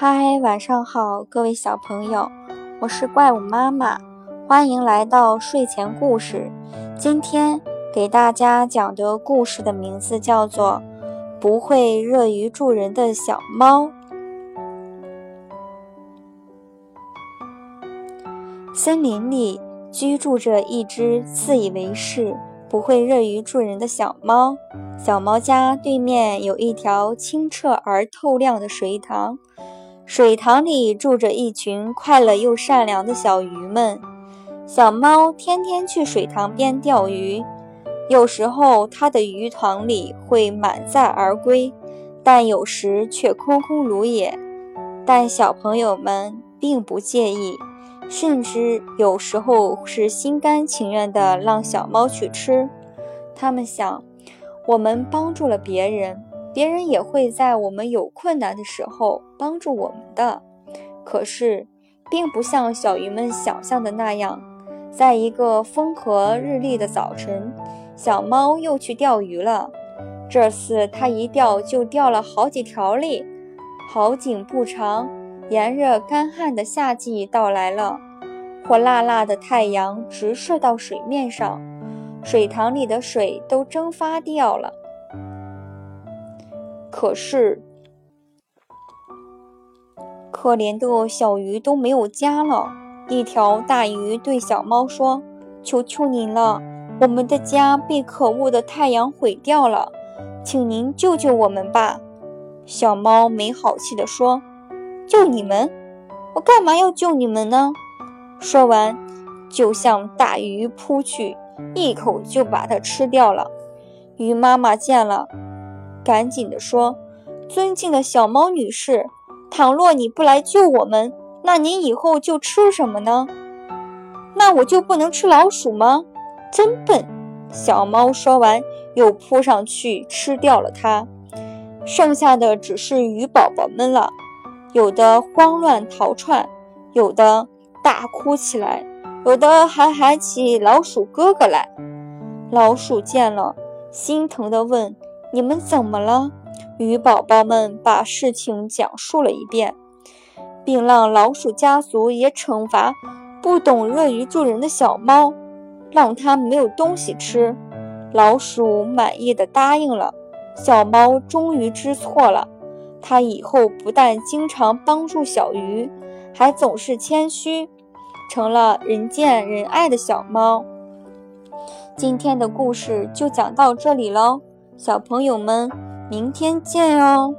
嗨，晚上好，各位小朋友，我是怪物妈妈，欢迎来到睡前故事。今天给大家讲的故事的名字叫做《不会乐于助人的小猫》。森林里居住着一只自以为是、不会乐于助人的小猫。小猫家对面有一条清澈而透亮的水塘，水塘里住着一群快乐又善良的小鱼们。小猫天天去水塘边钓鱼，有时候它的鱼塘里会满载而归，但有时却空空如也。但小朋友们并不介意。甚至有时候是心甘情愿地让小猫去吃。他们想，我们帮助了别人，别人也会在我们有困难的时候帮助我们的。可是，并不像小鱼们想象的那样，在一个风和日丽的早晨，小猫又去钓鱼了。这次它一钓就钓了好几条哩。好景不长。炎热干旱的夏季到来了，火辣辣的太阳直射到水面上，水塘里的水都蒸发掉了。可是，可怜的小鱼都没有家了。一条大鱼对小猫说：“求求您了，我们的家被可恶的太阳毁掉了，请您救救我们吧。”小猫没好气地说。救你们？我干嘛要救你们呢？说完，就向大鱼扑去，一口就把它吃掉了。鱼妈妈见了，赶紧地说：“尊敬的小猫女士，倘若你不来救我们，那您以后就吃什么呢？那我就不能吃老鼠吗？真笨！”小猫说完，又扑上去吃掉了它。剩下的只是鱼宝宝们了。有的慌乱逃窜，有的大哭起来，有的还喊起老鼠哥哥来。老鼠见了，心疼地问：“你们怎么了？”鱼宝宝们把事情讲述了一遍，并让老鼠家族也惩罚不懂乐于助人的小猫，让它没有东西吃。老鼠满意的答应了，小猫终于知错了。它以后不但经常帮助小鱼，还总是谦虚，成了人见人爱的小猫。今天的故事就讲到这里喽，小朋友们，明天见哦。